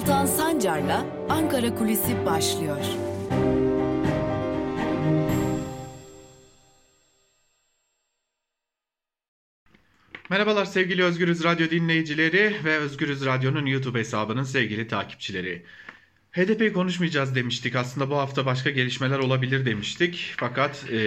Altan Sancar'la Ankara Kulisi başlıyor. Merhabalar sevgili Özgürüz Radyo dinleyicileri ve Özgürüz Radyo'nun YouTube hesabının sevgili takipçileri. HDP konuşmayacağız demiştik. Aslında bu hafta başka gelişmeler olabilir demiştik. Fakat e,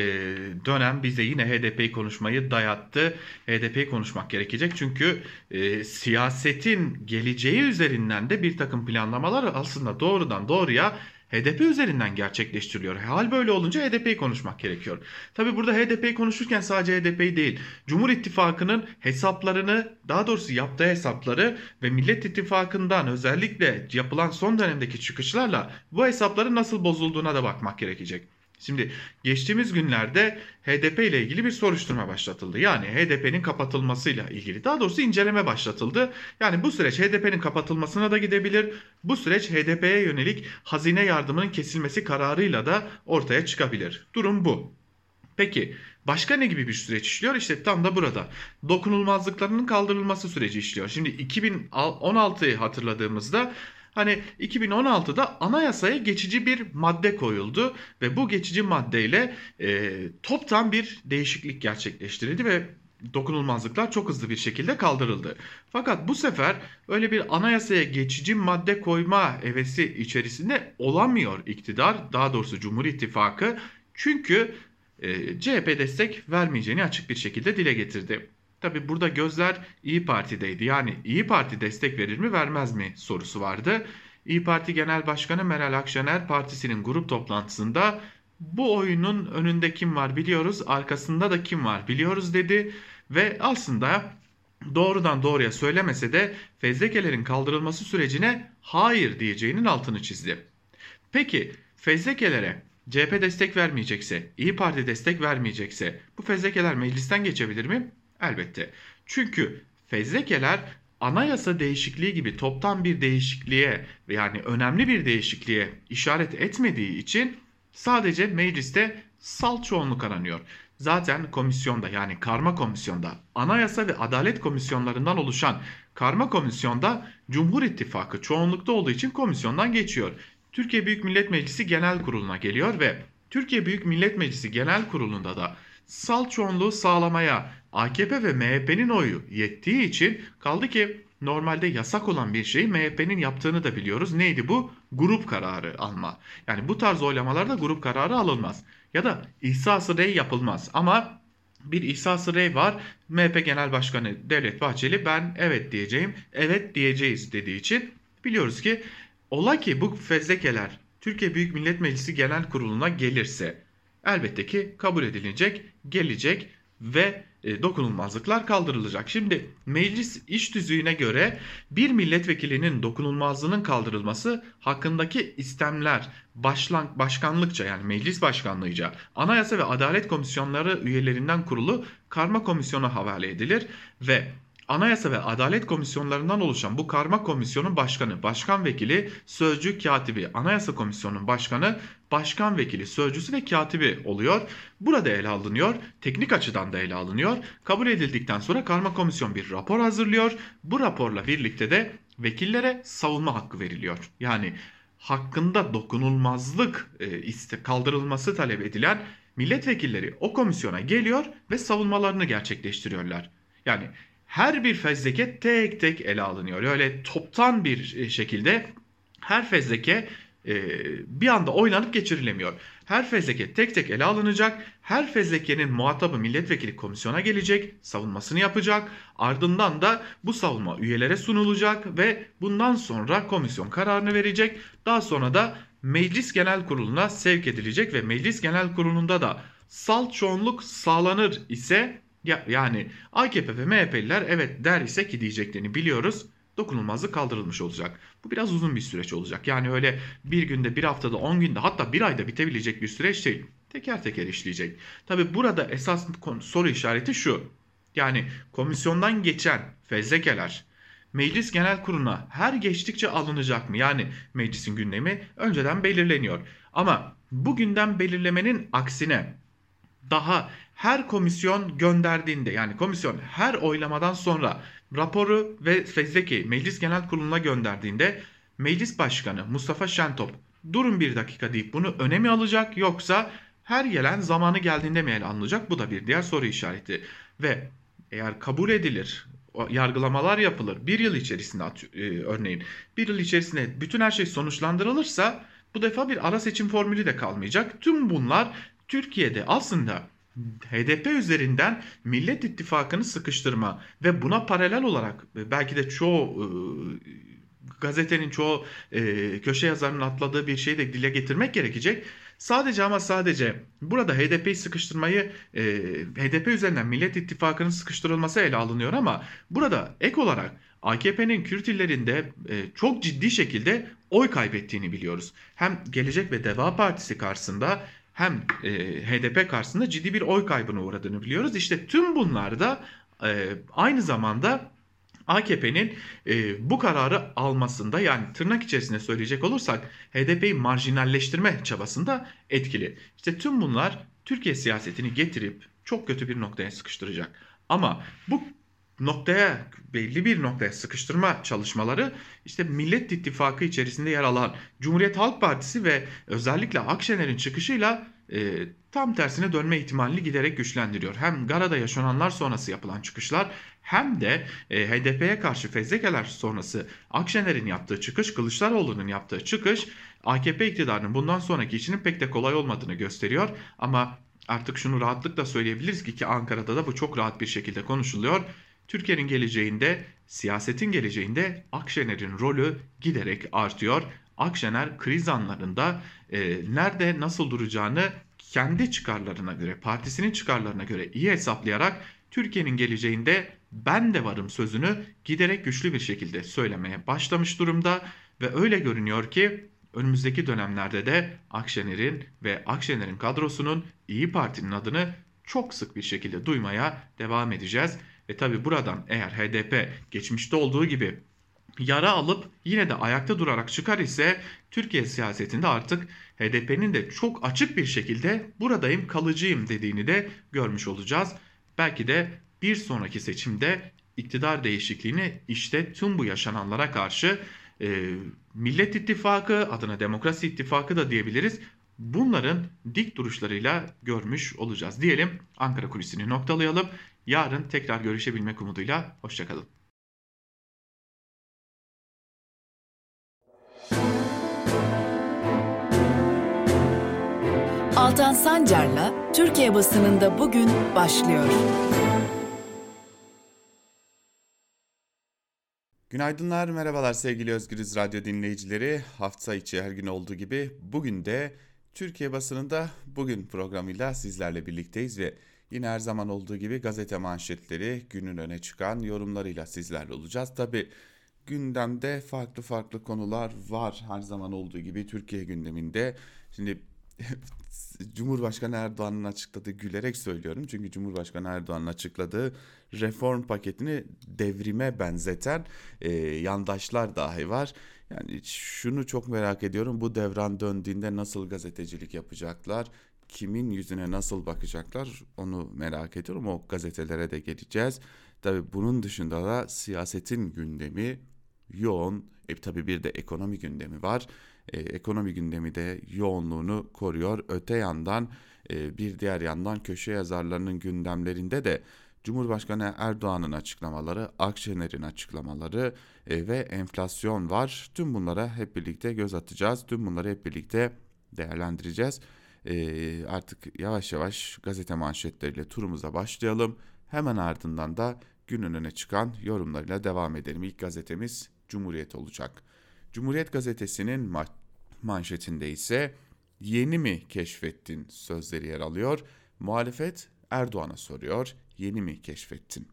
dönem bize yine HDP konuşmayı dayattı. HDP konuşmak gerekecek çünkü e, siyasetin geleceği üzerinden de bir takım planlamalar aslında doğrudan doğruya HDP üzerinden gerçekleştiriliyor. Hal böyle olunca HDP'yi konuşmak gerekiyor. Tabi burada HDP'yi konuşurken sadece HDP'yi değil, Cumhur İttifakı'nın hesaplarını, daha doğrusu yaptığı hesapları ve Millet İttifakı'ndan özellikle yapılan son dönemdeki çıkışlarla bu hesapların nasıl bozulduğuna da bakmak gerekecek. Şimdi geçtiğimiz günlerde HDP ile ilgili bir soruşturma başlatıldı. Yani HDP'nin kapatılmasıyla ilgili daha doğrusu inceleme başlatıldı. Yani bu süreç HDP'nin kapatılmasına da gidebilir. Bu süreç HDP'ye yönelik hazine yardımının kesilmesi kararıyla da ortaya çıkabilir. Durum bu. Peki başka ne gibi bir süreç işliyor? İşte tam da burada. Dokunulmazlıklarının kaldırılması süreci işliyor. Şimdi 2016'yı hatırladığımızda Hani 2016'da anayasaya geçici bir madde koyuldu ve bu geçici maddeyle e, toptan bir değişiklik gerçekleştirildi ve dokunulmazlıklar çok hızlı bir şekilde kaldırıldı. Fakat bu sefer öyle bir anayasaya geçici madde koyma hevesi içerisinde olamıyor iktidar, daha doğrusu Cumhur İttifakı. Çünkü e, CHP destek vermeyeceğini açık bir şekilde dile getirdi. Tabi burada gözler İyi Parti'deydi. Yani İyi Parti destek verir mi vermez mi sorusu vardı. İyi Parti Genel Başkanı Meral Akşener partisinin grup toplantısında bu oyunun önünde kim var biliyoruz, arkasında da kim var biliyoruz dedi ve aslında doğrudan doğruya söylemese de fezlekelerin kaldırılması sürecine hayır diyeceğinin altını çizdi. Peki fezlekelere CHP destek vermeyecekse, İyi Parti destek vermeyecekse bu fezlekeler meclisten geçebilir mi? Elbette. Çünkü fezlekeler anayasa değişikliği gibi toptan bir değişikliğe yani önemli bir değişikliğe işaret etmediği için sadece mecliste salt çoğunluk aranıyor. Zaten komisyonda yani karma komisyonda anayasa ve adalet komisyonlarından oluşan karma komisyonda Cumhur İttifakı çoğunlukta olduğu için komisyondan geçiyor. Türkiye Büyük Millet Meclisi Genel Kurulu'na geliyor ve Türkiye Büyük Millet Meclisi Genel Kurulu'nda da salt çoğunluğu sağlamaya AKP ve MHP'nin oyu yettiği için kaldı ki normalde yasak olan bir şeyi MHP'nin yaptığını da biliyoruz. Neydi bu? Grup kararı alma. Yani bu tarz oylamalarda grup kararı alınmaz. Ya da ihsası rey yapılmaz. Ama bir ihsası rey var. MHP Genel Başkanı Devlet Bahçeli ben evet diyeceğim, evet diyeceğiz dediği için biliyoruz ki ola ki bu fezlekeler Türkiye Büyük Millet Meclisi Genel Kurulu'na gelirse elbette ki kabul edilecek, gelecek ve dokunulmazlıklar kaldırılacak. Şimdi meclis iş düzüğüne göre bir milletvekilinin dokunulmazlığının kaldırılması hakkındaki istemler başlan, başkanlıkça yani meclis başkanlığıca anayasa ve adalet komisyonları üyelerinden kurulu karma komisyona havale edilir ve Anayasa ve Adalet Komisyonlarından oluşan bu karma komisyonun başkanı, başkan vekili, sözcü, katibi, Anayasa Komisyonu'nun başkanı, başkan vekili, sözcüsü ve katibi oluyor. Burada ele alınıyor, teknik açıdan da ele alınıyor. Kabul edildikten sonra karma komisyon bir rapor hazırlıyor. Bu raporla birlikte de vekillere savunma hakkı veriliyor. Yani hakkında dokunulmazlık e, kaldırılması talep edilen milletvekilleri o komisyona geliyor ve savunmalarını gerçekleştiriyorlar. Yani her bir fezleke tek tek ele alınıyor. Öyle toptan bir e, şekilde her fezleke e, bir anda oynanıp geçirilemiyor. Her fezleke tek tek ele alınacak. Her fezlekenin muhatabı milletvekili komisyona gelecek, savunmasını yapacak. Ardından da bu savunma üyelere sunulacak ve bundan sonra komisyon kararını verecek. Daha sonra da Meclis Genel Kurulu'na sevk edilecek ve Meclis Genel Kurulu'nda da salt çoğunluk sağlanır ise ya, yani AKP ve MHP'liler evet der ise ki diyeceklerini biliyoruz. Dokunulmazlık kaldırılmış olacak. Bu biraz uzun bir süreç olacak. Yani öyle bir günde, bir haftada, on günde hatta bir ayda bitebilecek bir süreç değil. Teker teker işleyecek. Tabi burada esas soru işareti şu. Yani komisyondan geçen fezlekeler meclis genel kuruluna her geçtikçe alınacak mı? Yani meclisin gündemi önceden belirleniyor. Ama bu gündem belirlemenin aksine daha her komisyon gönderdiğinde yani komisyon her oylamadan sonra raporu ve fezleki meclis genel kuruluna gönderdiğinde Meclis Başkanı Mustafa Şentop durun bir dakika deyip bunu öne mi alacak yoksa her gelen zamanı geldiğinde mi ele alınacak? Bu da bir diğer soru işareti. Ve eğer kabul edilir, yargılamalar yapılır, bir yıl içerisinde e, örneğin bir yıl içerisinde bütün her şey sonuçlandırılırsa bu defa bir ara seçim formülü de kalmayacak. Tüm bunlar Türkiye'de aslında HDP üzerinden Millet İttifakı'nı sıkıştırma ve buna paralel olarak belki de çoğu e, gazetenin çoğu e, köşe yazarının atladığı bir şeyi de dile getirmek gerekecek. Sadece ama sadece burada HDP'yi sıkıştırmayı e, HDP üzerinden Millet İttifakı'nın sıkıştırılması ele alınıyor ama burada ek olarak AKP'nin Kürt illerinde e, çok ciddi şekilde oy kaybettiğini biliyoruz. Hem Gelecek ve Deva Partisi karşısında hem e, HDP karşısında ciddi bir oy kaybına uğradığını biliyoruz. İşte tüm bunlar da e, aynı zamanda AKP'nin e, bu kararı almasında yani tırnak içerisinde söyleyecek olursak HDP'yi marjinalleştirme çabasında etkili. İşte tüm bunlar Türkiye siyasetini getirip çok kötü bir noktaya sıkıştıracak. Ama bu noktaya belli bir noktaya sıkıştırma çalışmaları işte Millet İttifakı içerisinde yer alan Cumhuriyet Halk Partisi ve özellikle Akşener'in çıkışıyla e, tam tersine dönme ihtimalini giderek güçlendiriyor. Hem Gara'da yaşananlar sonrası yapılan çıkışlar hem de e, HDP'ye karşı fezlekeler sonrası Akşener'in yaptığı çıkış, Kılıçdaroğlu'nun yaptığı çıkış AKP iktidarının bundan sonraki işinin pek de kolay olmadığını gösteriyor. Ama artık şunu rahatlıkla söyleyebiliriz ki ki Ankara'da da bu çok rahat bir şekilde konuşuluyor. Türkiye'nin geleceğinde, siyasetin geleceğinde Akşener'in rolü giderek artıyor. Akşener kriz anlarında e, nerede nasıl duracağını kendi çıkarlarına göre, partisinin çıkarlarına göre iyi hesaplayarak Türkiye'nin geleceğinde ben de varım sözünü giderek güçlü bir şekilde söylemeye başlamış durumda ve öyle görünüyor ki önümüzdeki dönemlerde de Akşener'in ve Akşener'in kadrosunun İyi Parti'nin adını çok sık bir şekilde duymaya devam edeceğiz. Ve tabi buradan eğer HDP geçmişte olduğu gibi yara alıp yine de ayakta durarak çıkar ise Türkiye siyasetinde artık HDP'nin de çok açık bir şekilde buradayım kalıcıyım dediğini de görmüş olacağız. Belki de bir sonraki seçimde iktidar değişikliğini işte tüm bu yaşananlara karşı e, Millet İttifakı adına Demokrasi İttifakı da diyebiliriz. Bunların dik duruşlarıyla görmüş olacağız diyelim. Ankara kulisini noktalayalım. Yarın tekrar görüşebilmek umuduyla. Hoşçakalın. Altan Sancar'la Türkiye basınında bugün başlıyor. Günaydınlar, merhabalar sevgili Özgürüz Radyo dinleyicileri. Hafta içi her gün olduğu gibi bugün de Türkiye basınında bugün programıyla sizlerle birlikteyiz ve Yine her zaman olduğu gibi gazete manşetleri günün öne çıkan yorumlarıyla sizlerle olacağız. Tabi gündemde farklı farklı konular var her zaman olduğu gibi Türkiye gündeminde. Şimdi Cumhurbaşkanı Erdoğan'ın açıkladığı gülerek söylüyorum. Çünkü Cumhurbaşkanı Erdoğan'ın açıkladığı reform paketini devrime benzeten e, yandaşlar dahi var. Yani şunu çok merak ediyorum. Bu devran döndüğünde nasıl gazetecilik yapacaklar? Kimin yüzüne nasıl bakacaklar onu merak ediyorum. O gazetelere de geleceğiz. Tabi bunun dışında da siyasetin gündemi yoğun. E tabi bir de ekonomi gündemi var. E, ekonomi gündemi de yoğunluğunu koruyor. Öte yandan e, bir diğer yandan köşe yazarlarının gündemlerinde de Cumhurbaşkanı Erdoğan'ın açıklamaları, Akşener'in açıklamaları e, ve enflasyon var. Tüm bunlara hep birlikte göz atacağız. Tüm bunları hep birlikte değerlendireceğiz e, artık yavaş yavaş gazete manşetleriyle turumuza başlayalım. Hemen ardından da günün öne çıkan yorumlarıyla devam edelim. İlk gazetemiz Cumhuriyet olacak. Cumhuriyet gazetesinin ma- manşetinde ise yeni mi keşfettin sözleri yer alıyor. Muhalefet Erdoğan'a soruyor. Yeni mi keşfettin?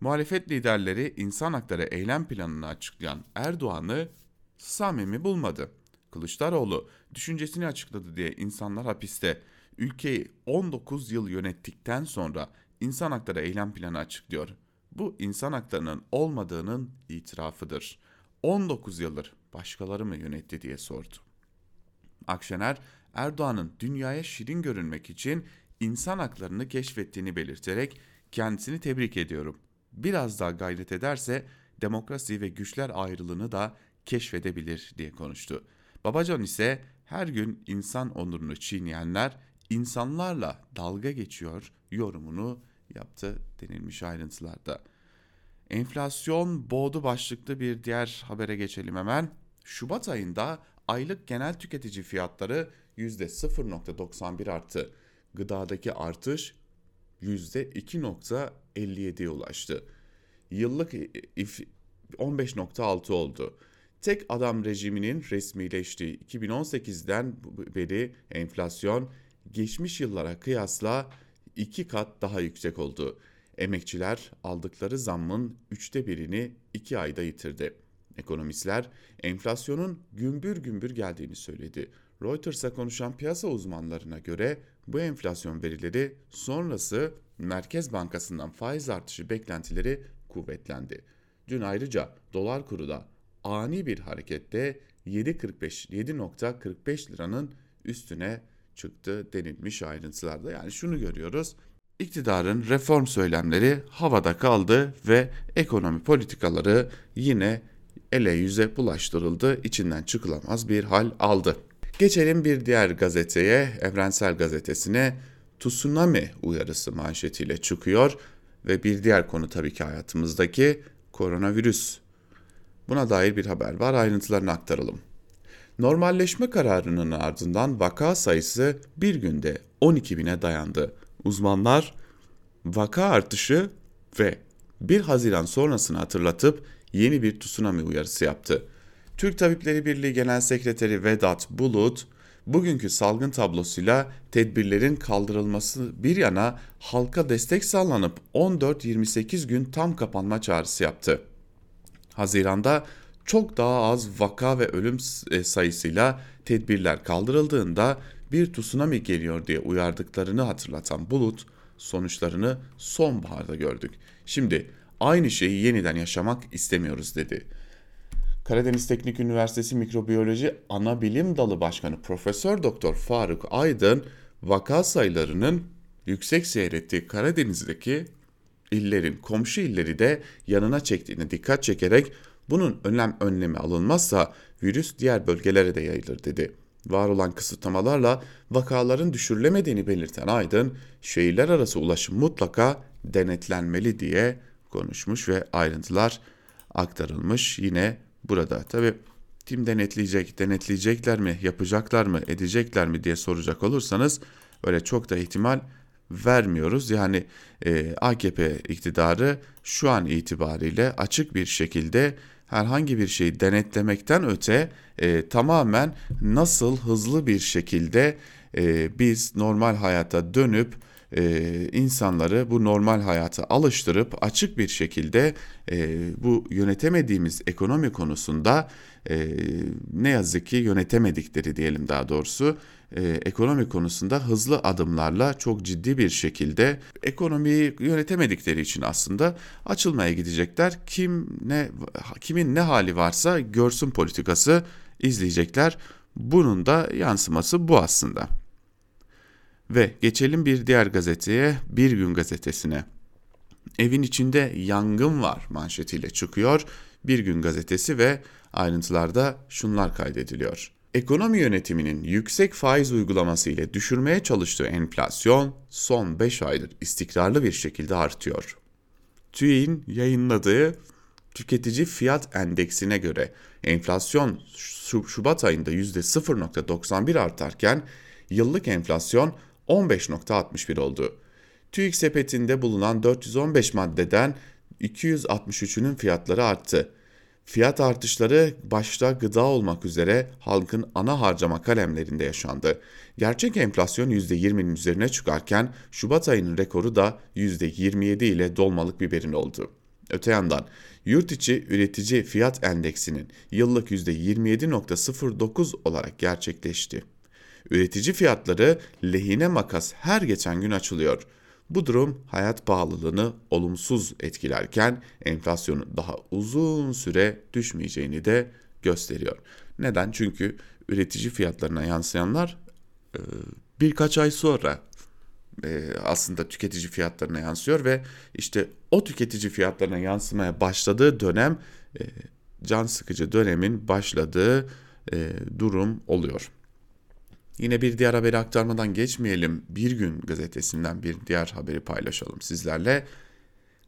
Muhalefet liderleri insan hakları eylem planını açıklayan Erdoğan'ı samimi bulmadı. Kılıçdaroğlu düşüncesini açıkladı diye insanlar hapiste. Ülkeyi 19 yıl yönettikten sonra insan hakları eylem planı açıklıyor. Bu insan haklarının olmadığının itirafıdır. 19 yıldır başkaları mı yönetti diye sordu. Akşener, Erdoğan'ın dünyaya şirin görünmek için insan haklarını keşfettiğini belirterek kendisini tebrik ediyorum. Biraz daha gayret ederse demokrasi ve güçler ayrılığını da keşfedebilir diye konuştu. Babacan ise her gün insan onurunu çiğneyenler insanlarla dalga geçiyor yorumunu yaptı denilmiş ayrıntılarda. Enflasyon boğdu başlıklı bir diğer habere geçelim hemen. Şubat ayında aylık genel tüketici fiyatları %0.91 arttı. Gıdadaki artış %2.57'ye ulaştı. Yıllık 15.6 oldu. Tek adam rejiminin resmileştiği 2018'den beri enflasyon geçmiş yıllara kıyasla iki kat daha yüksek oldu. Emekçiler aldıkları zammın üçte birini iki ayda yitirdi. Ekonomistler enflasyonun gümbür gümbür geldiğini söyledi. Reuters'a konuşan piyasa uzmanlarına göre bu enflasyon verileri sonrası Merkez Bankası'ndan faiz artışı beklentileri kuvvetlendi. Dün ayrıca dolar kuru da ani bir harekette 7.45 7.45 liranın üstüne çıktı denilmiş ayrıntılarda. Yani şunu görüyoruz. İktidarın reform söylemleri havada kaldı ve ekonomi politikaları yine ele yüze bulaştırıldı. İçinden çıkılamaz bir hal aldı. Geçelim bir diğer gazeteye, Evrensel Gazetesi'ne tsunami uyarısı manşetiyle çıkıyor ve bir diğer konu tabii ki hayatımızdaki koronavirüs. Buna dair bir haber var, ayrıntılarını aktaralım. Normalleşme kararının ardından vaka sayısı bir günde 12 bine dayandı. Uzmanlar vaka artışı ve 1 Haziran sonrasını hatırlatıp yeni bir tsunami uyarısı yaptı. Türk Tabipleri Birliği Genel Sekreteri Vedat Bulut, bugünkü salgın tablosuyla tedbirlerin kaldırılması bir yana halka destek sağlanıp 14-28 gün tam kapanma çağrısı yaptı. Haziranda çok daha az vaka ve ölüm e, sayısıyla tedbirler kaldırıldığında bir tsunami geliyor diye uyardıklarını hatırlatan Bulut sonuçlarını sonbaharda gördük. Şimdi aynı şeyi yeniden yaşamak istemiyoruz dedi. Karadeniz Teknik Üniversitesi Mikrobiyoloji Ana Bilim Dalı Başkanı Profesör Doktor Faruk Aydın vaka sayılarının yüksek seyrettiği Karadeniz'deki illerin komşu illeri de yanına çektiğine dikkat çekerek bunun önlem önlemi alınmazsa virüs diğer bölgelere de yayılır dedi. Var olan kısıtlamalarla vakaların düşürülemediğini belirten Aydın, şehirler arası ulaşım mutlaka denetlenmeli diye konuşmuş ve ayrıntılar aktarılmış yine burada. Tabi kim denetleyecek, denetleyecekler mi, yapacaklar mı, edecekler mi diye soracak olursanız öyle çok da ihtimal vermiyoruz. Yani e, AKP iktidarı şu an itibariyle açık bir şekilde herhangi bir şeyi denetlemekten öte e, tamamen nasıl hızlı bir şekilde e, biz normal hayata dönüp e, insanları bu normal hayata alıştırıp açık bir şekilde e, bu yönetemediğimiz ekonomi konusunda e, ne yazık ki yönetemedikleri diyelim daha doğrusu e, ekonomi konusunda hızlı adımlarla çok ciddi bir şekilde ekonomiyi yönetemedikleri için aslında açılmaya gidecekler. Kim ne kimin ne hali varsa görsün politikası izleyecekler. Bunun da yansıması bu aslında. Ve geçelim bir diğer gazeteye, Bir Gün gazetesine. Evin içinde yangın var manşetiyle çıkıyor Bir Gün gazetesi ve ayrıntılarda şunlar kaydediliyor. Ekonomi yönetiminin yüksek faiz uygulaması ile düşürmeye çalıştığı enflasyon son 5 aydır istikrarlı bir şekilde artıyor. TÜİ'nin yayınladığı tüketici fiyat endeksine göre enflasyon Şubat ayında %0.91 artarken yıllık enflasyon 15.61 oldu. TÜİK sepetinde bulunan 415 maddeden 263'ünün fiyatları arttı. Fiyat artışları başta gıda olmak üzere halkın ana harcama kalemlerinde yaşandı. Gerçek enflasyon %20'nin üzerine çıkarken Şubat ayının rekoru da %27 ile dolmalık biberin oldu. Öte yandan yurt içi üretici fiyat endeksinin yıllık %27.09 olarak gerçekleşti. Üretici fiyatları lehine makas her geçen gün açılıyor. Bu durum hayat pahalılığını olumsuz etkilerken enflasyonun daha uzun süre düşmeyeceğini de gösteriyor. Neden? Çünkü üretici fiyatlarına yansıyanlar birkaç ay sonra aslında tüketici fiyatlarına yansıyor ve işte o tüketici fiyatlarına yansımaya başladığı dönem can sıkıcı dönemin başladığı durum oluyor. Yine bir diğer haberi aktarmadan geçmeyelim. Bir gün gazetesinden bir diğer haberi paylaşalım sizlerle.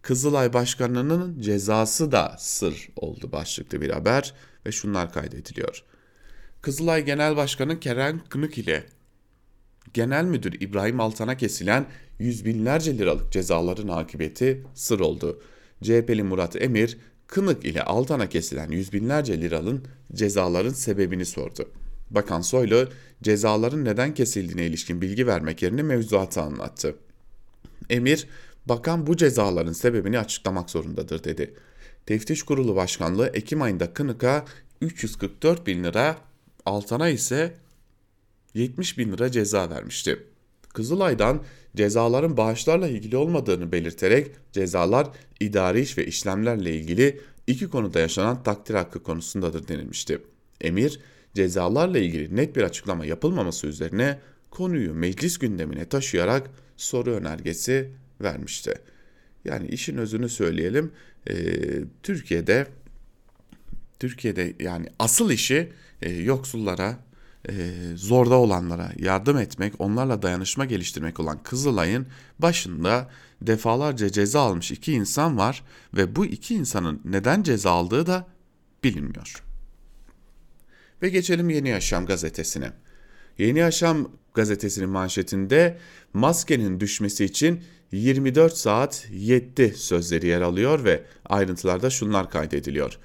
Kızılay Başkanı'nın cezası da sır oldu başlıklı bir haber ve şunlar kaydediliyor. Kızılay Genel Başkanı Kerem Kınık ile Genel Müdür İbrahim Altan'a kesilen yüz binlerce liralık cezaların akıbeti sır oldu. CHP'li Murat Emir, Kınık ile Altan'a kesilen yüz binlerce liranın cezaların sebebini sordu. Bakan Soylu cezaların neden kesildiğine ilişkin bilgi vermek yerine mevzuatı anlattı. Emir, bakan bu cezaların sebebini açıklamak zorundadır dedi. Teftiş Kurulu Başkanlığı Ekim ayında Kınık'a 344 bin lira, Altan'a ise 70 bin lira ceza vermişti. Kızılay'dan cezaların bağışlarla ilgili olmadığını belirterek cezalar idari iş ve işlemlerle ilgili iki konuda yaşanan takdir hakkı konusundadır denilmişti. Emir, cezalarla ilgili net bir açıklama yapılmaması üzerine konuyu meclis gündemine taşıyarak soru önergesi vermişti. Yani işin özünü söyleyelim. E, Türkiye'de Türkiye'de yani asıl işi e, yoksullara, e, zorda olanlara yardım etmek, onlarla dayanışma geliştirmek olan Kızılay'ın başında defalarca ceza almış iki insan var ve bu iki insanın neden ceza aldığı da bilinmiyor. Ve geçelim Yeni Yaşam gazetesine. Yeni Yaşam gazetesinin manşetinde maskenin düşmesi için 24 saat yetti sözleri yer alıyor ve ayrıntılarda şunlar kaydediliyor.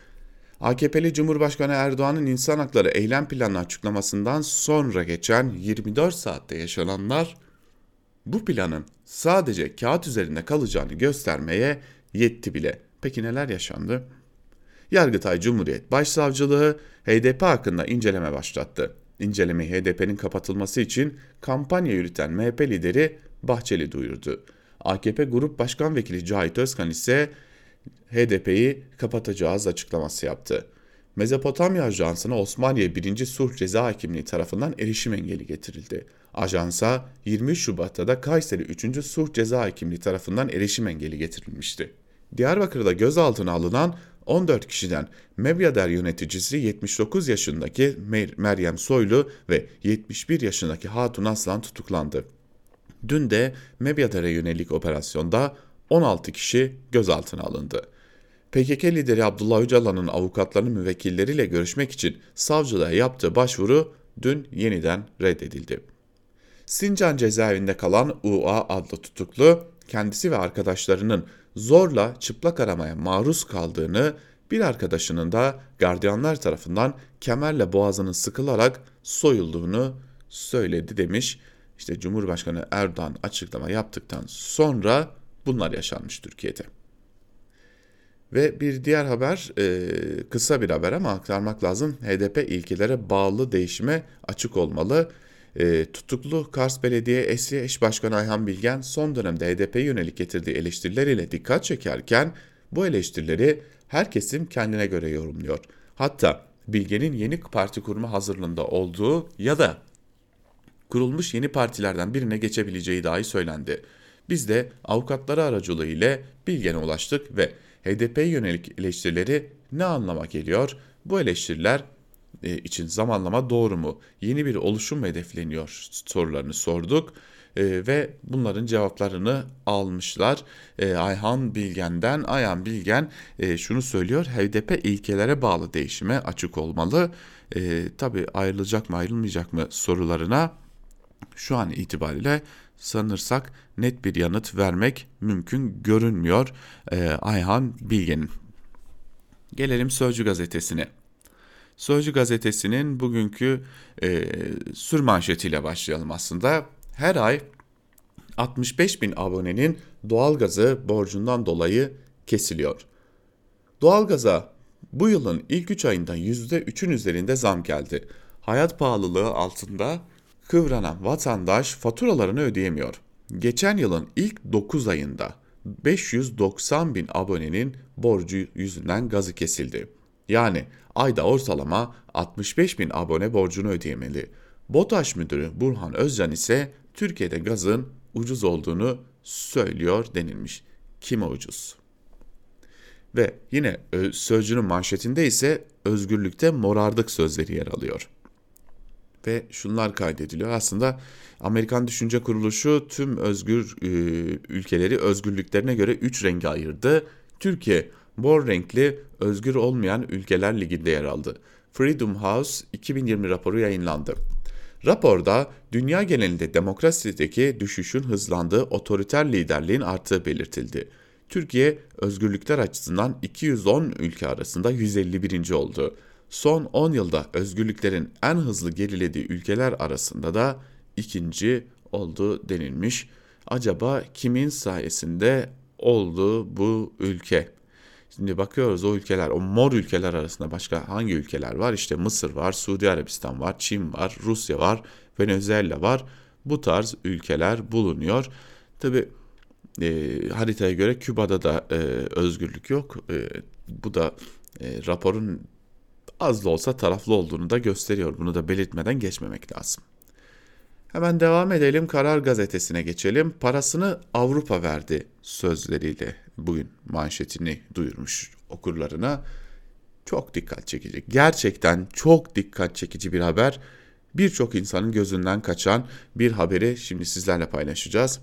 AKP'li Cumhurbaşkanı Erdoğan'ın insan hakları eylem planı açıklamasından sonra geçen 24 saatte yaşananlar bu planın sadece kağıt üzerinde kalacağını göstermeye yetti bile. Peki neler yaşandı? Yargıtay Cumhuriyet Başsavcılığı HDP hakkında inceleme başlattı. İncelemeyi HDP'nin kapatılması için kampanya yürüten MHP lideri Bahçeli duyurdu. AKP Grup Başkan Vekili Cahit Özkan ise HDP'yi kapatacağız açıklaması yaptı. Mezopotamya Ajansı'na Osmaniye 1. Sulh Ceza Hakimliği tarafından erişim engeli getirildi. Ajansa 23 Şubat'ta da Kayseri 3. Sulh Ceza Hakimliği tarafından erişim engeli getirilmişti. Diyarbakır'da gözaltına alınan 14 kişiden Mebyader yöneticisi 79 yaşındaki Meryem Soylu ve 71 yaşındaki Hatun Aslan tutuklandı. Dün de Mebyader'e yönelik operasyonda 16 kişi gözaltına alındı. PKK lideri Abdullah Öcalan'ın avukatlarının müvekkilleriyle görüşmek için savcılığa yaptığı başvuru dün yeniden reddedildi. Sincan cezaevinde kalan UA adlı tutuklu kendisi ve arkadaşlarının zorla çıplak aramaya maruz kaldığını, bir arkadaşının da gardiyanlar tarafından kemerle boğazının sıkılarak soyulduğunu söyledi demiş. İşte Cumhurbaşkanı Erdoğan açıklama yaptıktan sonra bunlar yaşanmış Türkiye'de. Ve bir diğer haber e, kısa bir haber ama aktarmak lazım. HDP ilkelere bağlı değişime açık olmalı. E, tutuklu Kars Belediye Eski Eş Başkanı Ayhan Bilgen son dönemde HDP'ye yönelik getirdiği eleştiriler ile dikkat çekerken bu eleştirileri her kesim kendine göre yorumluyor. Hatta Bilgen'in yeni parti kurma hazırlığında olduğu ya da kurulmuş yeni partilerden birine geçebileceği dahi söylendi. Biz de avukatları aracılığı ile Bilgen'e ulaştık ve HDP'ye yönelik eleştirileri ne anlama geliyor? Bu eleştiriler e, için zamanlama doğru mu? Yeni bir oluşum mu hedefleniyor sorularını sorduk e, ve bunların cevaplarını almışlar. E, Ayhan Bilgen'den Ayhan Bilgen şunu söylüyor. HDP ilkelere bağlı değişime açık olmalı. E, tabii ayrılacak mı ayrılmayacak mı sorularına şu an itibariyle sanırsak net bir yanıt vermek mümkün görünmüyor e, Ayhan Bilgen'in. Gelelim Sözcü gazetesine. Sözcü gazetesinin bugünkü e, sür manşetiyle başlayalım aslında. Her ay 65 bin abonenin doğalgazı borcundan dolayı kesiliyor. Doğalgaza bu yılın ilk 3 ayında %3'ün üzerinde zam geldi. Hayat pahalılığı altında kıvranan vatandaş faturalarını ödeyemiyor. Geçen yılın ilk 9 ayında 590 bin abonenin borcu yüzünden gazı kesildi. Yani ayda ortalama 65 bin abone borcunu ödeyemeli. BOTAŞ müdürü Burhan Özcan ise Türkiye'de gazın ucuz olduğunu söylüyor denilmiş. Kime ucuz? Ve yine sözcünün manşetinde ise özgürlükte morardık sözleri yer alıyor. Ve şunlar kaydediliyor. Aslında Amerikan Düşünce Kuruluşu tüm özgür e, ülkeleri özgürlüklerine göre 3 renge ayırdı. Türkiye mor renkli özgür olmayan ülkeler liginde yer aldı. Freedom House 2020 raporu yayınlandı. Raporda dünya genelinde demokrasideki düşüşün hızlandığı otoriter liderliğin arttığı belirtildi. Türkiye özgürlükler açısından 210 ülke arasında 151. oldu. Son 10 yılda özgürlüklerin en hızlı gerilediği ülkeler arasında da ikinci oldu denilmiş. Acaba kimin sayesinde oldu bu ülke? Şimdi bakıyoruz o ülkeler, o mor ülkeler arasında başka hangi ülkeler var? İşte Mısır var, Suudi Arabistan var, Çin var, Rusya var, Venezuela var. Bu tarz ülkeler bulunuyor. Tabi e, haritaya göre Küba'da da e, özgürlük yok. E, bu da e, raporun az da olsa taraflı olduğunu da gösteriyor. Bunu da belirtmeden geçmemek lazım. Hemen devam edelim. Karar gazetesine geçelim. Parasını Avrupa verdi sözleriyle bugün manşetini duyurmuş okurlarına. Çok dikkat çekici. Gerçekten çok dikkat çekici bir haber. Birçok insanın gözünden kaçan bir haberi şimdi sizlerle paylaşacağız.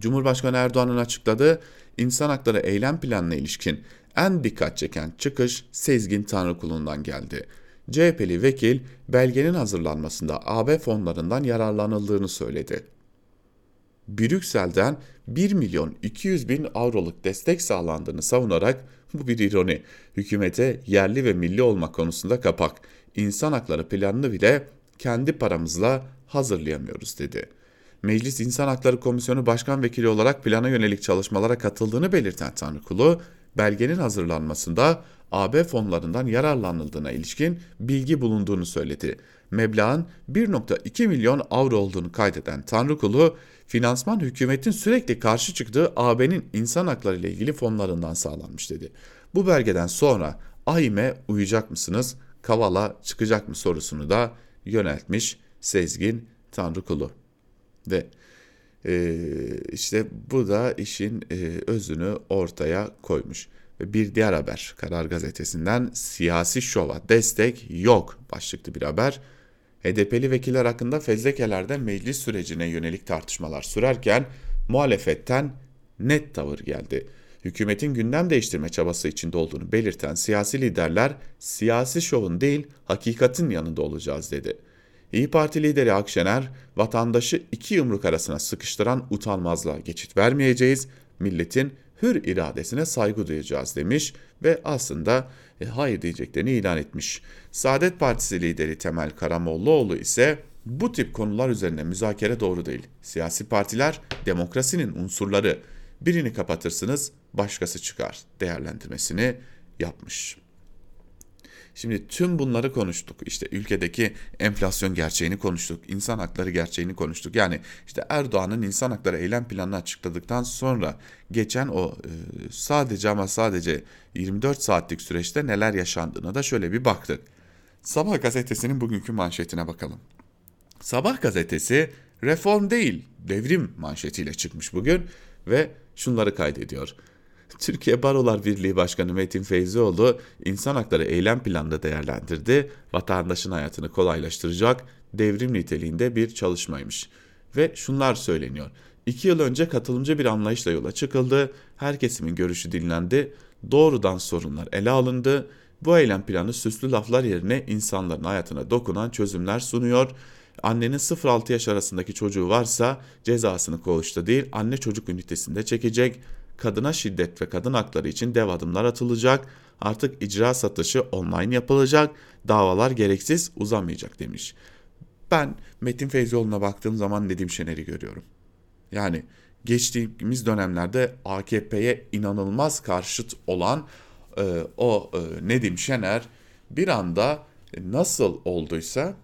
Cumhurbaşkanı Erdoğan'ın açıkladığı insan hakları eylem planına ilişkin en dikkat çeken çıkış Sezgin Tanrıkulu'ndan geldi. CHP'li vekil belgenin hazırlanmasında AB fonlarından yararlanıldığını söyledi. Brüksel'den 1 milyon 200 bin avroluk destek sağlandığını savunarak bu bir ironi. Hükümete yerli ve milli olma konusunda kapak. İnsan hakları planını bile kendi paramızla hazırlayamıyoruz dedi. Meclis İnsan Hakları Komisyonu Başkan Vekili olarak plana yönelik çalışmalara katıldığını belirten Tanrıkulu, belgenin hazırlanmasında AB fonlarından yararlanıldığına ilişkin bilgi bulunduğunu söyledi. Meblağın 1.2 milyon avro olduğunu kaydeden Tanrıkulu, finansman hükümetin sürekli karşı çıktığı AB'nin insan hakları ile ilgili fonlarından sağlanmış dedi. Bu belgeden sonra AİM'e uyacak mısınız, Kavala çıkacak mı sorusunu da yöneltmiş Sezgin Tanrıkulu. Ve e, işte bu da işin e, özünü ortaya koymuş. Ve bir diğer haber Karar Gazetesi'nden siyasi şova destek yok başlıklı bir haber. HDP'li vekiller hakkında fezlekelerde meclis sürecine yönelik tartışmalar sürerken muhalefetten net tavır geldi. Hükümetin gündem değiştirme çabası içinde olduğunu belirten siyasi liderler siyasi şovun değil hakikatin yanında olacağız dedi. İyi Parti lideri Akşener, vatandaşı iki yumruk arasına sıkıştıran utanmazlığa geçit vermeyeceğiz, milletin hür iradesine saygı duyacağız demiş ve aslında e, hayır diyeceklerini ilan etmiş. Saadet Partisi lideri Temel Karamollaoğlu ise bu tip konular üzerine müzakere doğru değil. Siyasi partiler demokrasinin unsurları. Birini kapatırsınız, başkası çıkar değerlendirmesini yapmış. Şimdi tüm bunları konuştuk. İşte ülkedeki enflasyon gerçeğini konuştuk. insan hakları gerçeğini konuştuk. Yani işte Erdoğan'ın insan hakları eylem planını açıkladıktan sonra geçen o e, sadece ama sadece 24 saatlik süreçte neler yaşandığına da şöyle bir baktık. Sabah gazetesinin bugünkü manşetine bakalım. Sabah gazetesi reform değil devrim manşetiyle çıkmış bugün ve şunları kaydediyor. Türkiye Barolar Birliği Başkanı Metin Feyzioğlu insan hakları eylem planında değerlendirdi. Vatandaşın hayatını kolaylaştıracak devrim niteliğinde bir çalışmaymış. Ve şunlar söyleniyor. İki yıl önce katılımcı bir anlayışla yola çıkıldı. Her kesimin görüşü dinlendi. Doğrudan sorunlar ele alındı. Bu eylem planı süslü laflar yerine insanların hayatına dokunan çözümler sunuyor. Annenin 0-6 yaş arasındaki çocuğu varsa cezasını koğuşta değil anne çocuk ünitesinde çekecek kadına şiddet ve kadın hakları için dev adımlar atılacak. Artık icra satışı online yapılacak. Davalar gereksiz uzamayacak demiş. Ben Metin Feyzioğlu'na baktığım zaman Nedim Şener'i görüyorum. Yani geçtiğimiz dönemlerde AKP'ye inanılmaz karşıt olan e, o e, Nedim Şener bir anda nasıl olduysa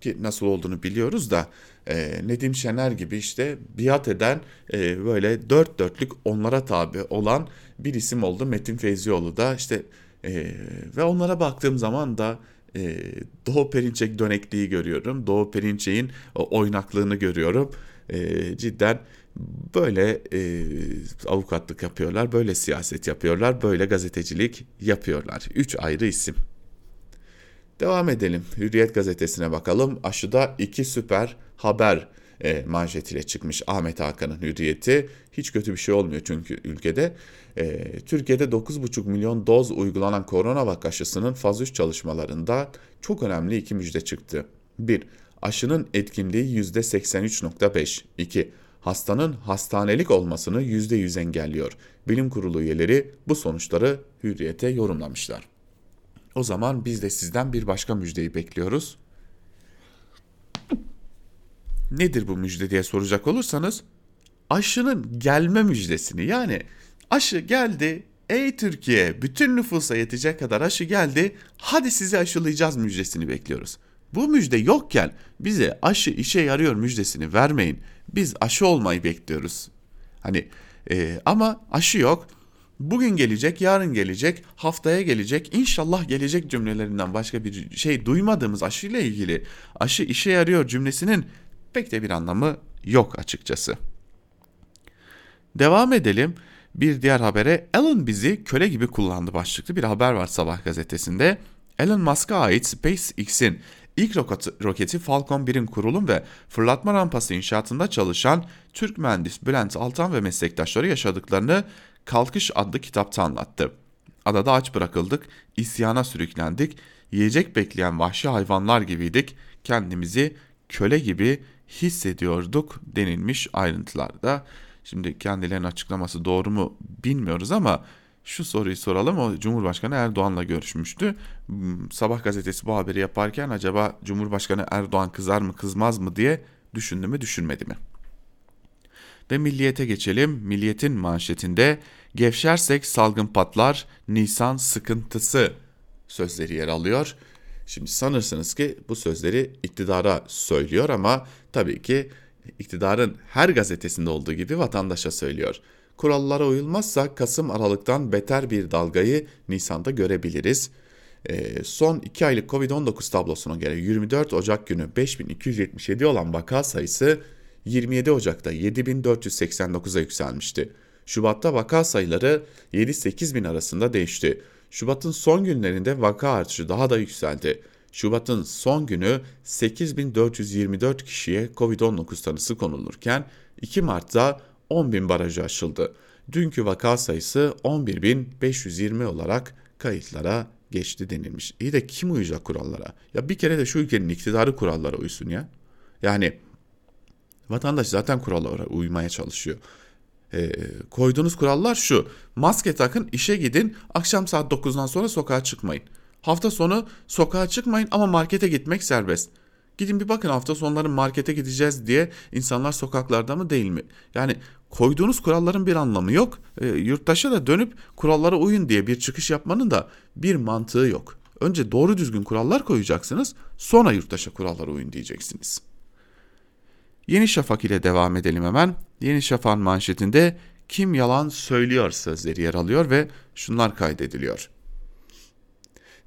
ki nasıl olduğunu biliyoruz da e, Nedim Şener gibi işte biat eden e, böyle dört dörtlük onlara tabi olan bir isim oldu Metin Feyzioğlu da işte e, ve onlara baktığım zaman da e, Doğu Perinçek dönekliği görüyorum. Doğu Perinçek'in oynaklığını görüyorum. e, cidden böyle e, avukatlık yapıyorlar, böyle siyaset yapıyorlar, böyle gazetecilik yapıyorlar. Üç ayrı isim. Devam edelim. Hürriyet gazetesine bakalım. Aşıda iki süper haber e, manşetiyle çıkmış Ahmet Hakan'ın hürriyeti. Hiç kötü bir şey olmuyor çünkü ülkede. E, Türkiye'de 9,5 milyon doz uygulanan koronavak aşısının faz 3 çalışmalarında çok önemli iki müjde çıktı. 1. Aşının etkinliği %83.5. 2. Hastanın hastanelik olmasını %100 engelliyor. Bilim kurulu üyeleri bu sonuçları hürriyete yorumlamışlar. O zaman biz de sizden bir başka müjdeyi bekliyoruz. Nedir bu müjde diye soracak olursanız aşının gelme müjdesini yani aşı geldi ey Türkiye bütün nüfusa yetecek kadar aşı geldi hadi sizi aşılayacağız müjdesini bekliyoruz. Bu müjde yokken bize aşı işe yarıyor müjdesini vermeyin. Biz aşı olmayı bekliyoruz. Hani e, ama aşı yok. Bugün gelecek, yarın gelecek, haftaya gelecek, inşallah gelecek cümlelerinden başka bir şey duymadığımız aşıyla ilgili aşı işe yarıyor cümlesinin pek de bir anlamı yok açıkçası. Devam edelim. Bir diğer habere Elon bizi köle gibi kullandı başlıklı bir haber var sabah gazetesinde. Elon Musk'a ait SpaceX'in ilk roketi Falcon 1'in kurulum ve fırlatma rampası inşaatında çalışan Türk mühendis Bülent Altan ve meslektaşları yaşadıklarını Kalkış adlı kitapta anlattı. Adada aç bırakıldık, isyana sürüklendik, yiyecek bekleyen vahşi hayvanlar gibiydik, kendimizi köle gibi hissediyorduk denilmiş ayrıntılarda. Şimdi kendilerinin açıklaması doğru mu bilmiyoruz ama şu soruyu soralım. O Cumhurbaşkanı Erdoğan'la görüşmüştü. Hmm, Sabah gazetesi bu haberi yaparken acaba Cumhurbaşkanı Erdoğan kızar mı kızmaz mı diye düşündü mü düşünmedi mi? Ve milliyete geçelim. Milliyetin manşetinde gevşersek salgın patlar, Nisan sıkıntısı sözleri yer alıyor. Şimdi sanırsınız ki bu sözleri iktidara söylüyor ama tabii ki iktidarın her gazetesinde olduğu gibi vatandaşa söylüyor. Kurallara uyulmazsa Kasım Aralık'tan beter bir dalgayı Nisan'da görebiliriz. E, son 2 aylık Covid-19 tablosuna göre 24 Ocak günü 5277 olan vaka sayısı 27 Ocak'ta 7489'a yükselmişti. Şubat'ta vaka sayıları 7-8 bin arasında değişti. Şubat'ın son günlerinde vaka artışı daha da yükseldi. Şubat'ın son günü 8424 kişiye Covid-19 tanısı konulurken 2 Mart'ta 10.000 barajı aşıldı. Dünkü vaka sayısı 11.520 olarak kayıtlara geçti denilmiş. İyi de kim uyacak kurallara? Ya bir kere de şu ülkenin iktidarı kurallara uysun ya. Yani vatandaş zaten kurallara uymaya çalışıyor. E, koyduğunuz kurallar şu. Maske takın, işe gidin, akşam saat 9'dan sonra sokağa çıkmayın. Hafta sonu sokağa çıkmayın ama markete gitmek serbest. Gidin bir bakın hafta sonları markete gideceğiz diye insanlar sokaklarda mı değil mi? Yani koyduğunuz kuralların bir anlamı yok. E, yurttaşa da dönüp kurallara uyun diye bir çıkış yapmanın da bir mantığı yok. Önce doğru düzgün kurallar koyacaksınız, sonra yurttaşa kurallara uyun diyeceksiniz. Yeni Şafak ile devam edelim hemen. Yeni Şafak'ın manşetinde kim yalan söylüyor sözleri yer alıyor ve şunlar kaydediliyor.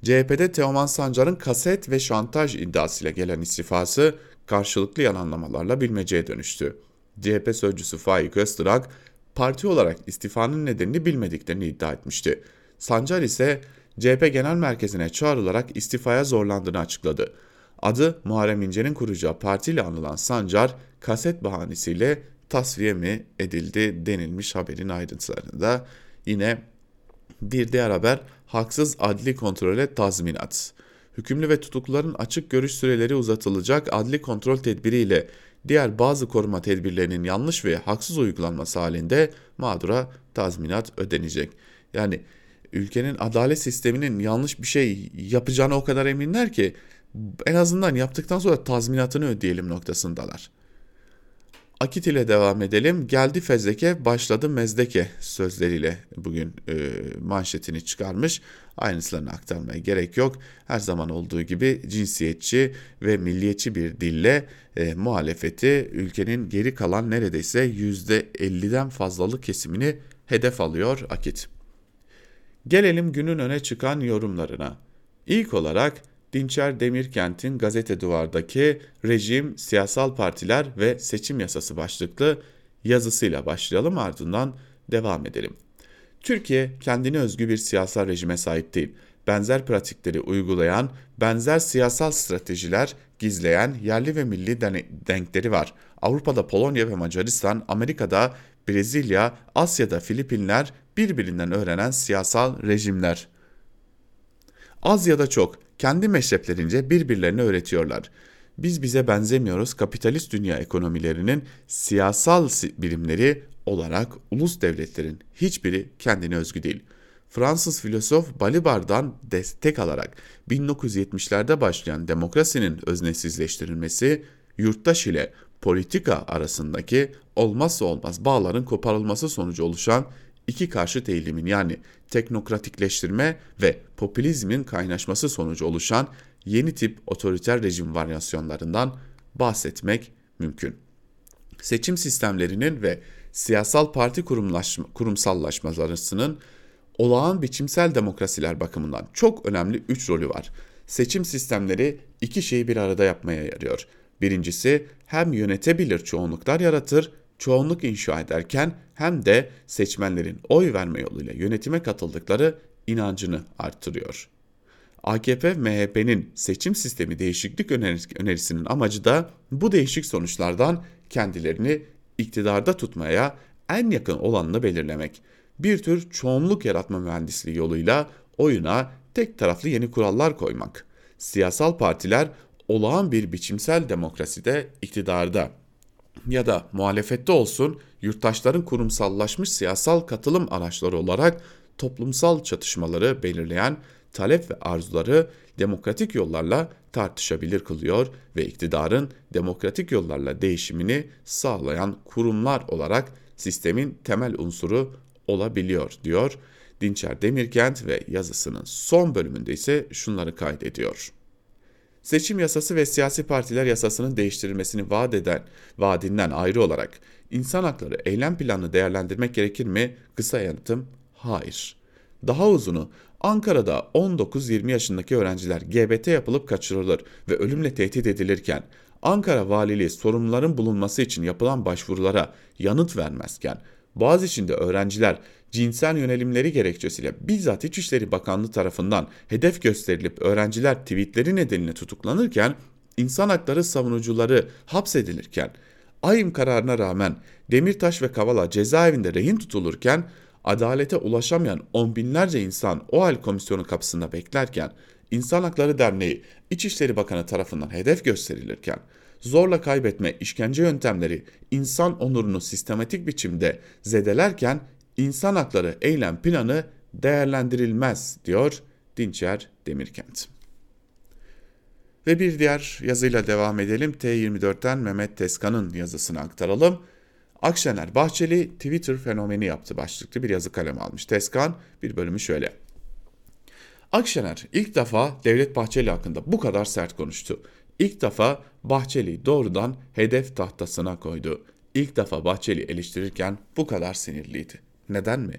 CHP'de Teoman Sancar'ın kaset ve şantaj iddiasıyla gelen istifası karşılıklı yalanlamalarla bilmeceye dönüştü. CHP sözcüsü Faik Öztürk, parti olarak istifanın nedenini bilmediklerini iddia etmişti. Sancar ise CHP Genel Merkezi'ne çağrılarak istifaya zorlandığını açıkladı. Adı Muharrem İnce'nin kuracağı partiyle anılan Sancar, kaset bahanesiyle tasfiye mi edildi denilmiş haberin ayrıntılarında. Yine bir diğer haber haksız adli kontrole tazminat. Hükümlü ve tutukluların açık görüş süreleri uzatılacak adli kontrol tedbiriyle diğer bazı koruma tedbirlerinin yanlış ve haksız uygulanması halinde mağdura tazminat ödenecek. Yani ülkenin adalet sisteminin yanlış bir şey yapacağına o kadar eminler ki en azından yaptıktan sonra tazminatını ödeyelim noktasındalar. Akit ile devam edelim. Geldi fezleke başladı mezdeke sözleriyle bugün e, manşetini çıkarmış. Aynısını aktarmaya gerek yok. Her zaman olduğu gibi cinsiyetçi ve milliyetçi bir dille e, muhalefeti ülkenin geri kalan neredeyse %50'den fazlalık kesimini hedef alıyor Akit. Gelelim günün öne çıkan yorumlarına. İlk olarak Dinçer Demirkent'in Gazete Duvar'daki Rejim, Siyasal Partiler ve Seçim Yasası başlıklı yazısıyla başlayalım ardından devam edelim. Türkiye kendine özgü bir siyasal rejime sahip değil. Benzer pratikleri uygulayan, benzer siyasal stratejiler gizleyen yerli ve milli denkleri var. Avrupa'da Polonya ve Macaristan, Amerika'da Brezilya, Asya'da Filipinler birbirinden öğrenen siyasal rejimler. Az ya da çok kendi meşreplerince birbirlerine öğretiyorlar. Biz bize benzemiyoruz kapitalist dünya ekonomilerinin siyasal birimleri olarak ulus devletlerin hiçbiri kendine özgü değil. Fransız filozof Balibar'dan destek alarak 1970'lerde başlayan demokrasinin öznesizleştirilmesi, yurttaş ile politika arasındaki olmazsa olmaz bağların koparılması sonucu oluşan iki karşıt eğilimin yani teknokratikleştirme ve popülizmin kaynaşması sonucu oluşan yeni tip otoriter rejim varyasyonlarından bahsetmek mümkün. Seçim sistemlerinin ve siyasal parti kurumsallaşmalarının olağan biçimsel demokrasiler bakımından çok önemli üç rolü var. Seçim sistemleri iki şeyi bir arada yapmaya yarıyor. Birincisi hem yönetebilir çoğunluklar yaratır, çoğunluk inşa ederken hem de seçmenlerin oy verme yoluyla yönetime katıldıkları inancını artırıyor. AKP MHP'nin seçim sistemi değişiklik önerisinin amacı da bu değişik sonuçlardan kendilerini iktidarda tutmaya en yakın olanını belirlemek. Bir tür çoğunluk yaratma mühendisliği yoluyla oyuna tek taraflı yeni kurallar koymak. Siyasal partiler olağan bir biçimsel demokraside iktidarda ya da muhalefette olsun yurttaşların kurumsallaşmış siyasal katılım araçları olarak toplumsal çatışmaları belirleyen talep ve arzuları demokratik yollarla tartışabilir kılıyor ve iktidarın demokratik yollarla değişimini sağlayan kurumlar olarak sistemin temel unsuru olabiliyor diyor. Dinçer Demirkent ve yazısının son bölümünde ise şunları kaydediyor. Seçim yasası ve siyasi partiler yasasının değiştirilmesini vaat eden vaadinden ayrı olarak insan hakları eylem planını değerlendirmek gerekir mi? Kısa yanıtım hayır. Daha uzunu Ankara'da 19-20 yaşındaki öğrenciler GBT yapılıp kaçırılır ve ölümle tehdit edilirken Ankara Valiliği sorumluların bulunması için yapılan başvurulara yanıt vermezken Boğaziçi'nde öğrenciler cinsel yönelimleri gerekçesiyle bizzat İçişleri Bakanlığı tarafından hedef gösterilip öğrenciler tweetleri nedeniyle tutuklanırken insan hakları savunucuları hapsedilirken AYİM kararına rağmen Demirtaş ve Kavala cezaevinde rehin tutulurken adalete ulaşamayan on binlerce insan o hal komisyonu kapısında beklerken İnsan Hakları Derneği İçişleri Bakanı tarafından hedef gösterilirken zorla kaybetme işkence yöntemleri insan onurunu sistematik biçimde zedelerken insan hakları eylem planı değerlendirilmez diyor Dinçer Demirkent. Ve bir diğer yazıyla devam edelim. T24'ten Mehmet Teskan'ın yazısını aktaralım. Akşener Bahçeli Twitter fenomeni yaptı başlıklı bir yazı kalemi almış. Teskan bir bölümü şöyle. Akşener ilk defa Devlet Bahçeli hakkında bu kadar sert konuştu. İlk defa Bahçeli doğrudan hedef tahtasına koydu. İlk defa Bahçeli eleştirirken bu kadar sinirliydi. Neden mi?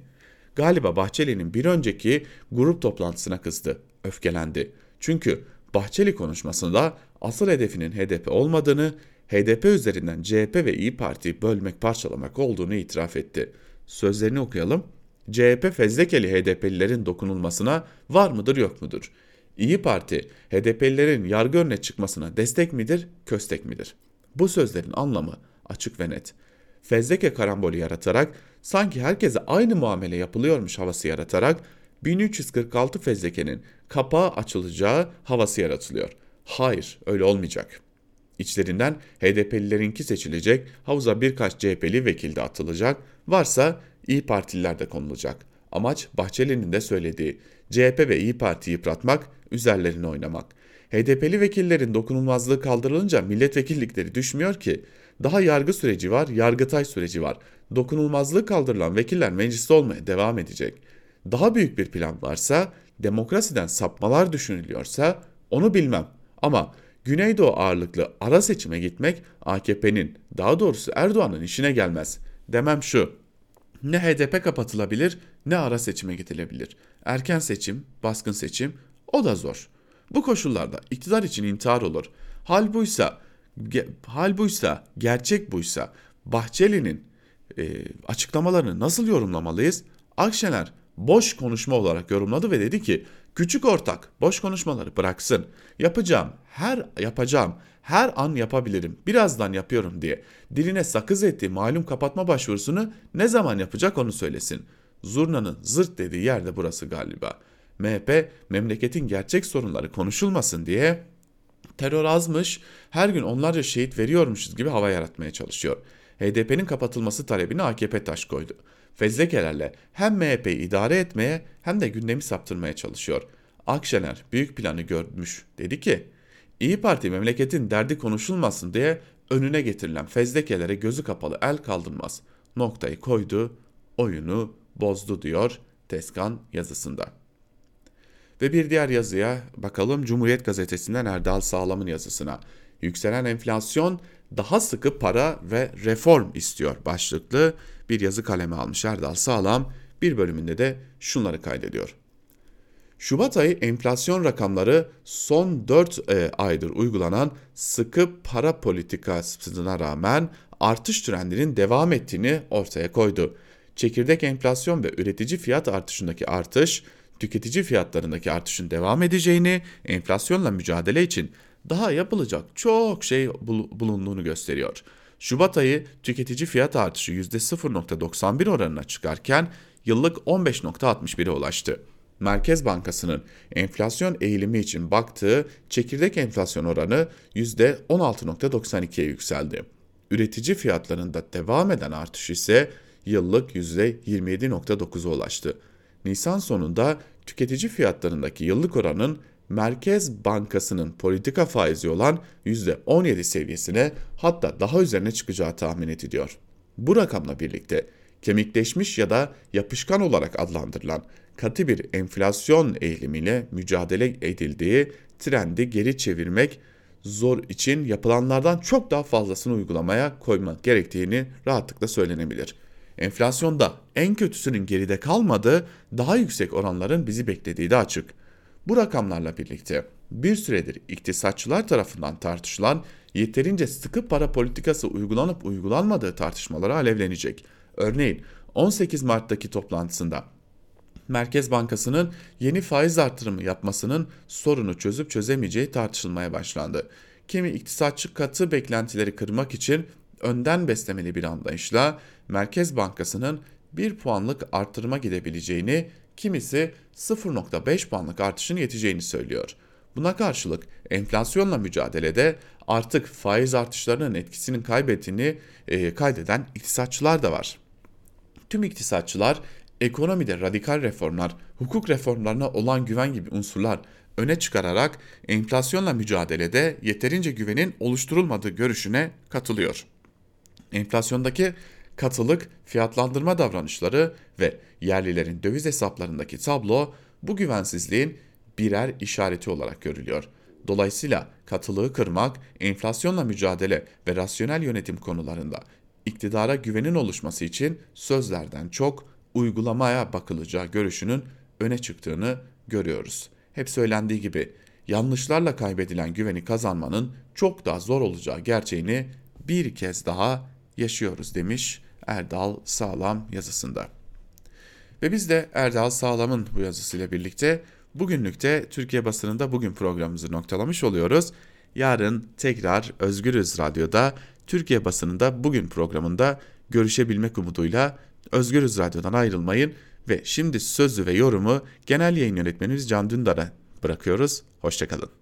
Galiba Bahçeli'nin bir önceki grup toplantısına kızdı, öfkelendi. Çünkü Bahçeli konuşmasında asıl hedefinin HDP olmadığını, HDP üzerinden CHP ve İyi Parti bölmek parçalamak olduğunu itiraf etti. Sözlerini okuyalım. CHP fezlekeli HDP'lilerin dokunulmasına var mıdır yok mudur? İyi Parti HDP'lilerin yargı önüne çıkmasına destek midir, köstek midir? Bu sözlerin anlamı açık ve net. Fezleke karambolü yaratarak sanki herkese aynı muamele yapılıyormuş havası yaratarak 1346 fezlekenin kapağı açılacağı havası yaratılıyor. Hayır, öyle olmayacak. İçlerinden HDP'lilerinki seçilecek, havuza birkaç CHP'li vekil de atılacak, varsa İyi Partililer de konulacak. Amaç Bahçeli'nin de söylediği CHP ve İyi Parti'yi yıpratmak, üzerlerine oynamak. HDP'li vekillerin dokunulmazlığı kaldırılınca milletvekillikleri düşmüyor ki. Daha yargı süreci var, yargıtay süreci var. Dokunulmazlığı kaldırılan vekiller mecliste olmaya devam edecek. Daha büyük bir plan varsa, demokrasiden sapmalar düşünülüyorsa onu bilmem. Ama Güneydoğu ağırlıklı ara seçime gitmek AKP'nin, daha doğrusu Erdoğan'ın işine gelmez. Demem şu, ne HDP kapatılabilir ne ara seçime gidilebilir. Erken seçim, baskın seçim o da zor. Bu koşullarda iktidar için intihar olur. Hal buysa, hal buysa, gerçek buysa Bahçeli'nin e, açıklamalarını nasıl yorumlamalıyız? Akşener boş konuşma olarak yorumladı ve dedi ki küçük ortak boş konuşmaları bıraksın. Yapacağım her yapacağım her an yapabilirim birazdan yapıyorum diye diline sakız ettiği malum kapatma başvurusunu ne zaman yapacak onu söylesin. Zurna'nın zırt dediği yerde burası galiba. MHP memleketin gerçek sorunları konuşulmasın diye terör azmış, her gün onlarca şehit veriyormuşuz gibi hava yaratmaya çalışıyor. HDP'nin kapatılması talebini AKP taş koydu. Fezlekelerle hem MHP'yi idare etmeye hem de gündemi saptırmaya çalışıyor. Akşener büyük planı görmüş. Dedi ki, İyi Parti memleketin derdi konuşulmasın diye önüne getirilen fezlekelere gözü kapalı el kaldırmaz. Noktayı koydu, oyunu bozdu diyor Teskan yazısında. Ve bir diğer yazıya bakalım Cumhuriyet Gazetesi'nden Erdal Sağlam'ın yazısına. Yükselen enflasyon daha sıkı para ve reform istiyor başlıklı bir yazı kaleme almış Erdal Sağlam. Bir bölümünde de şunları kaydediyor. Şubat ayı enflasyon rakamları son 4 e, aydır uygulanan sıkı para politikasına rağmen artış trendinin devam ettiğini ortaya koydu. Çekirdek enflasyon ve üretici fiyat artışındaki artış, tüketici fiyatlarındaki artışın devam edeceğini, enflasyonla mücadele için daha yapılacak çok şey bulunduğunu gösteriyor. Şubat ayı tüketici fiyat artışı %0.91 oranına çıkarken yıllık 15.61'e ulaştı. Merkez Bankası'nın enflasyon eğilimi için baktığı çekirdek enflasyon oranı %16.92'ye yükseldi. Üretici fiyatlarında devam eden artış ise yıllık %27.9'a ulaştı. Nisan sonunda tüketici fiyatlarındaki yıllık oranın Merkez Bankası'nın politika faizi olan %17 seviyesine hatta daha üzerine çıkacağı tahmin ediliyor. Bu rakamla birlikte kemikleşmiş ya da yapışkan olarak adlandırılan katı bir enflasyon eğilimiyle mücadele edildiği trendi geri çevirmek zor için yapılanlardan çok daha fazlasını uygulamaya koymak gerektiğini rahatlıkla söylenebilir. Enflasyonda en kötüsünün geride kalmadığı daha yüksek oranların bizi beklediği de açık. Bu rakamlarla birlikte bir süredir iktisatçılar tarafından tartışılan yeterince sıkı para politikası uygulanıp uygulanmadığı tartışmaları alevlenecek. Örneğin 18 Mart'taki toplantısında Merkez Bankası'nın yeni faiz artırımı yapmasının sorunu çözüp çözemeyeceği tartışılmaya başlandı. Kimi iktisatçı katı beklentileri kırmak için önden beslemeli bir anlayışla Merkez Bankası'nın 1 puanlık artırıma gidebileceğini, kimisi 0.5 puanlık artışın yeteceğini söylüyor. Buna karşılık enflasyonla mücadelede artık faiz artışlarının etkisinin kaybettiğini e, kaydeden iktisatçılar da var. Tüm iktisatçılar ekonomide radikal reformlar, hukuk reformlarına olan güven gibi unsurlar öne çıkararak enflasyonla mücadelede yeterince güvenin oluşturulmadığı görüşüne katılıyor. Enflasyondaki katılık, fiyatlandırma davranışları ve yerlilerin döviz hesaplarındaki tablo bu güvensizliğin birer işareti olarak görülüyor. Dolayısıyla katılığı kırmak, enflasyonla mücadele ve rasyonel yönetim konularında iktidara güvenin oluşması için sözlerden çok uygulamaya bakılacağı görüşünün öne çıktığını görüyoruz. Hep söylendiği gibi yanlışlarla kaybedilen güveni kazanmanın çok daha zor olacağı gerçeğini bir kez daha yaşıyoruz demiş Erdal Sağlam yazısında. Ve biz de Erdal Sağlam'ın bu yazısıyla birlikte bugünlükte Türkiye basınında bugün programımızı noktalamış oluyoruz. Yarın tekrar Özgürüz Radyo'da Türkiye basınında bugün programında görüşebilmek umuduyla Özgürüz Radyo'dan ayrılmayın ve şimdi sözü ve yorumu genel yayın yönetmenimiz Can Dündar'a bırakıyoruz. Hoşçakalın.